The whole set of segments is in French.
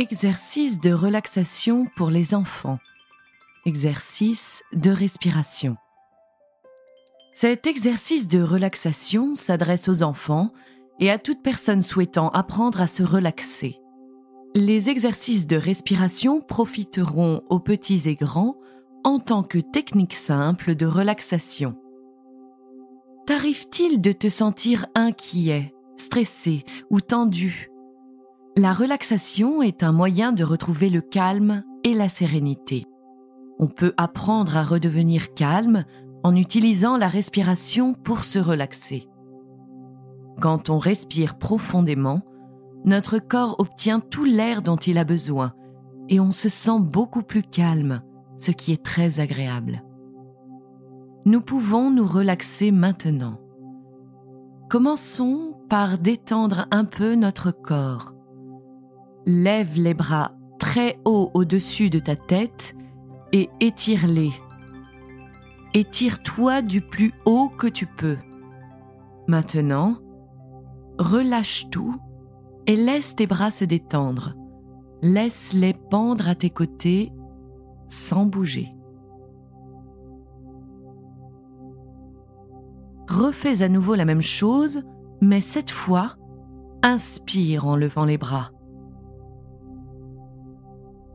Exercice de relaxation pour les enfants. Exercice de respiration. Cet exercice de relaxation s'adresse aux enfants et à toute personne souhaitant apprendre à se relaxer. Les exercices de respiration profiteront aux petits et grands en tant que technique simple de relaxation. T'arrive-t-il de te sentir inquiet, stressé ou tendu La relaxation est un moyen de retrouver le calme et la sérénité. On peut apprendre à redevenir calme en utilisant la respiration pour se relaxer. Quand on respire profondément, notre corps obtient tout l'air dont il a besoin et on se sent beaucoup plus calme, ce qui est très agréable. Nous pouvons nous relaxer maintenant. Commençons par détendre un peu notre corps. Lève les bras très haut au-dessus de ta tête et étire-les. Étire-toi du plus haut que tu peux. Maintenant, relâche tout et laisse tes bras se détendre. Laisse-les pendre à tes côtés sans bouger. Refais à nouveau la même chose, mais cette fois, inspire en levant les bras.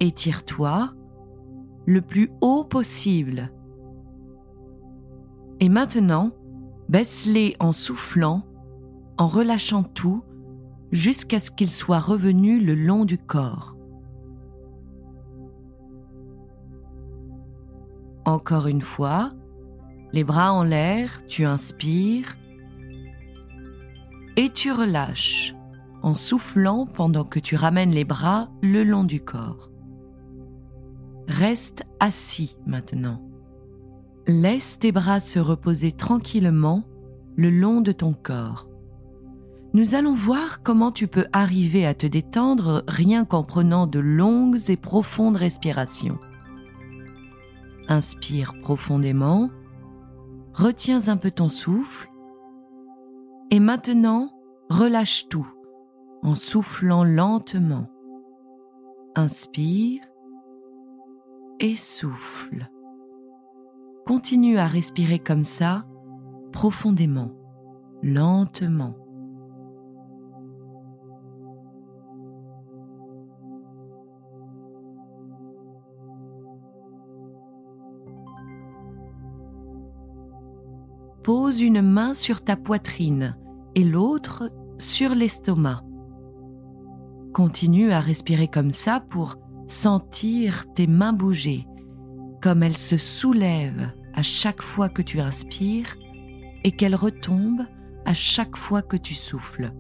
Étire-toi le plus haut possible. Et maintenant, baisse-les en soufflant, en relâchant tout jusqu'à ce qu'il soit revenu le long du corps. Encore une fois, les bras en l'air, tu inspires et tu relâches en soufflant pendant que tu ramènes les bras le long du corps. Reste assis maintenant. Laisse tes bras se reposer tranquillement le long de ton corps nous allons voir comment tu peux arriver à te détendre rien qu'en prenant de longues et profondes respirations. Inspire profondément, retiens un peu ton souffle et maintenant relâche tout en soufflant lentement. Inspire et souffle. Continue à respirer comme ça, profondément, lentement. pose une main sur ta poitrine et l'autre sur l'estomac. Continue à respirer comme ça pour sentir tes mains bouger, comme elles se soulèvent à chaque fois que tu inspires et qu'elles retombent à chaque fois que tu souffles.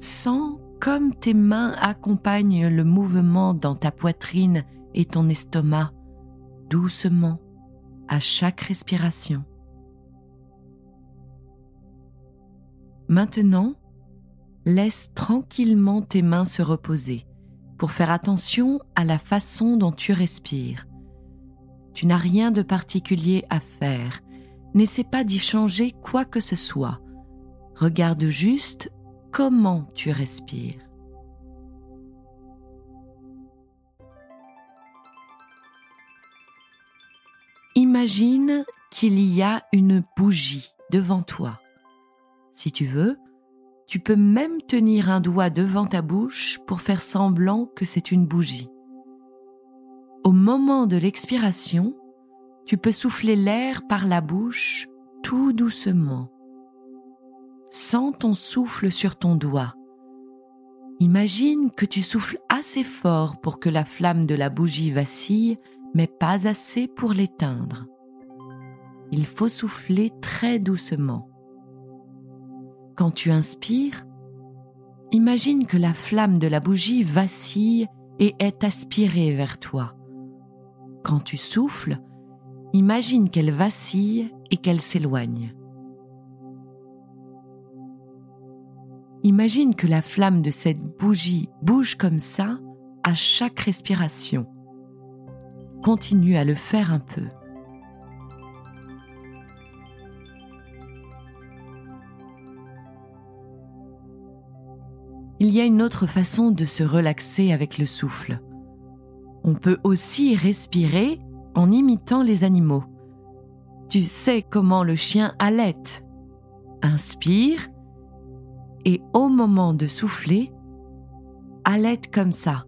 Sens comme tes mains accompagnent le mouvement dans ta poitrine et ton estomac, doucement, chaque respiration. Maintenant, laisse tranquillement tes mains se reposer pour faire attention à la façon dont tu respires. Tu n'as rien de particulier à faire, n'essaie pas d'y changer quoi que ce soit. Regarde juste comment tu respires. Imagine qu'il y a une bougie devant toi. Si tu veux, tu peux même tenir un doigt devant ta bouche pour faire semblant que c'est une bougie. Au moment de l'expiration, tu peux souffler l'air par la bouche tout doucement. Sens ton souffle sur ton doigt. Imagine que tu souffles assez fort pour que la flamme de la bougie vacille, mais pas assez pour l'éteindre. Il faut souffler très doucement. Quand tu inspires, imagine que la flamme de la bougie vacille et est aspirée vers toi. Quand tu souffles, imagine qu'elle vacille et qu'elle s'éloigne. Imagine que la flamme de cette bougie bouge comme ça à chaque respiration. Continue à le faire un peu. Il y a une autre façon de se relaxer avec le souffle. On peut aussi respirer en imitant les animaux. Tu sais comment le chien halète. Inspire et au moment de souffler, halète comme ça.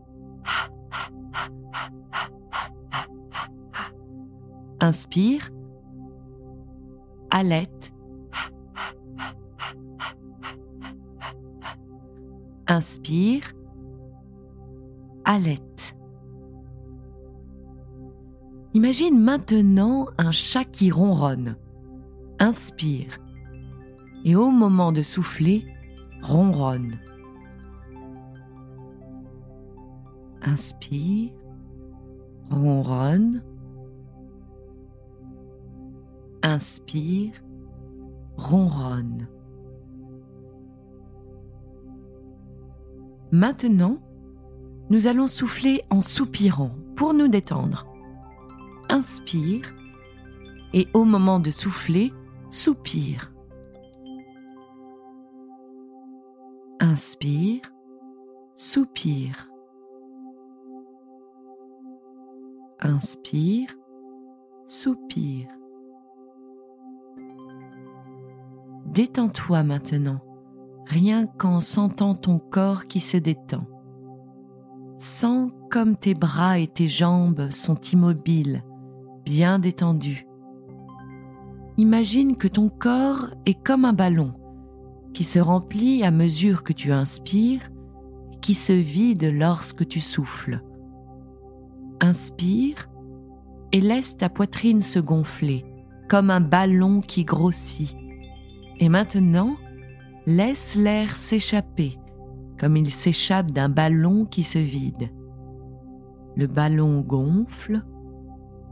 Inspire, halète. Inspire, halète. Imagine maintenant un chat qui ronronne. Inspire. Et au moment de souffler, ronronne. Inspire, ronronne. Inspire, ronronne. Maintenant, nous allons souffler en soupirant pour nous détendre. Inspire et au moment de souffler, soupire. Inspire, soupire. Inspire, soupire. Détends-toi maintenant, rien qu'en sentant ton corps qui se détend. Sens comme tes bras et tes jambes sont immobiles, bien détendus. Imagine que ton corps est comme un ballon qui se remplit à mesure que tu inspires qui se vide lorsque tu souffles. Inspire et laisse ta poitrine se gonfler comme un ballon qui grossit. Et maintenant, laisse l'air s'échapper comme il s'échappe d'un ballon qui se vide. Le ballon gonfle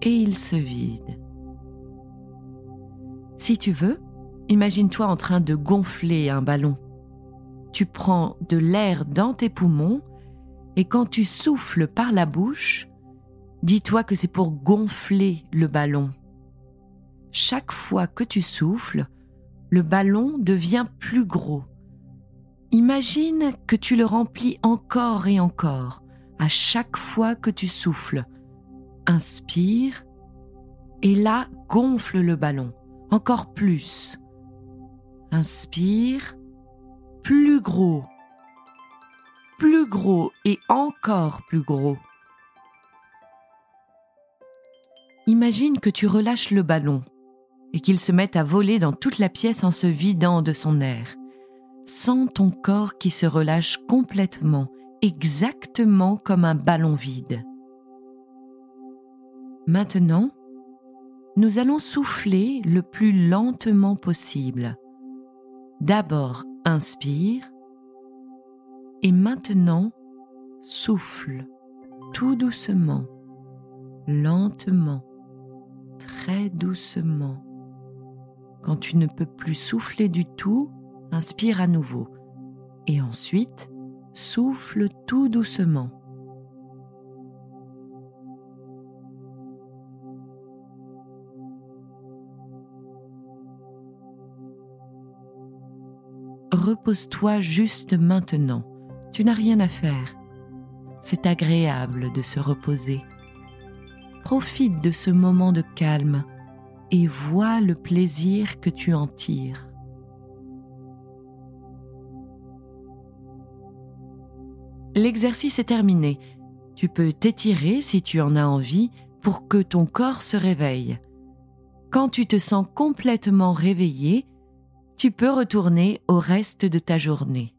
et il se vide. Si tu veux, Imagine-toi en train de gonfler un ballon. Tu prends de l'air dans tes poumons et quand tu souffles par la bouche, dis-toi que c'est pour gonfler le ballon. Chaque fois que tu souffles, le ballon devient plus gros. Imagine que tu le remplis encore et encore à chaque fois que tu souffles. Inspire et là gonfle le ballon encore plus. Inspire, plus gros, plus gros et encore plus gros. Imagine que tu relâches le ballon et qu'il se met à voler dans toute la pièce en se vidant de son air. Sens ton corps qui se relâche complètement, exactement comme un ballon vide. Maintenant, nous allons souffler le plus lentement possible. D'abord inspire et maintenant souffle tout doucement, lentement, très doucement. Quand tu ne peux plus souffler du tout, inspire à nouveau et ensuite souffle tout doucement. repose-toi juste maintenant. Tu n'as rien à faire. C'est agréable de se reposer. Profite de ce moment de calme et vois le plaisir que tu en tires. L'exercice est terminé. Tu peux t'étirer si tu en as envie pour que ton corps se réveille. Quand tu te sens complètement réveillé, tu peux retourner au reste de ta journée.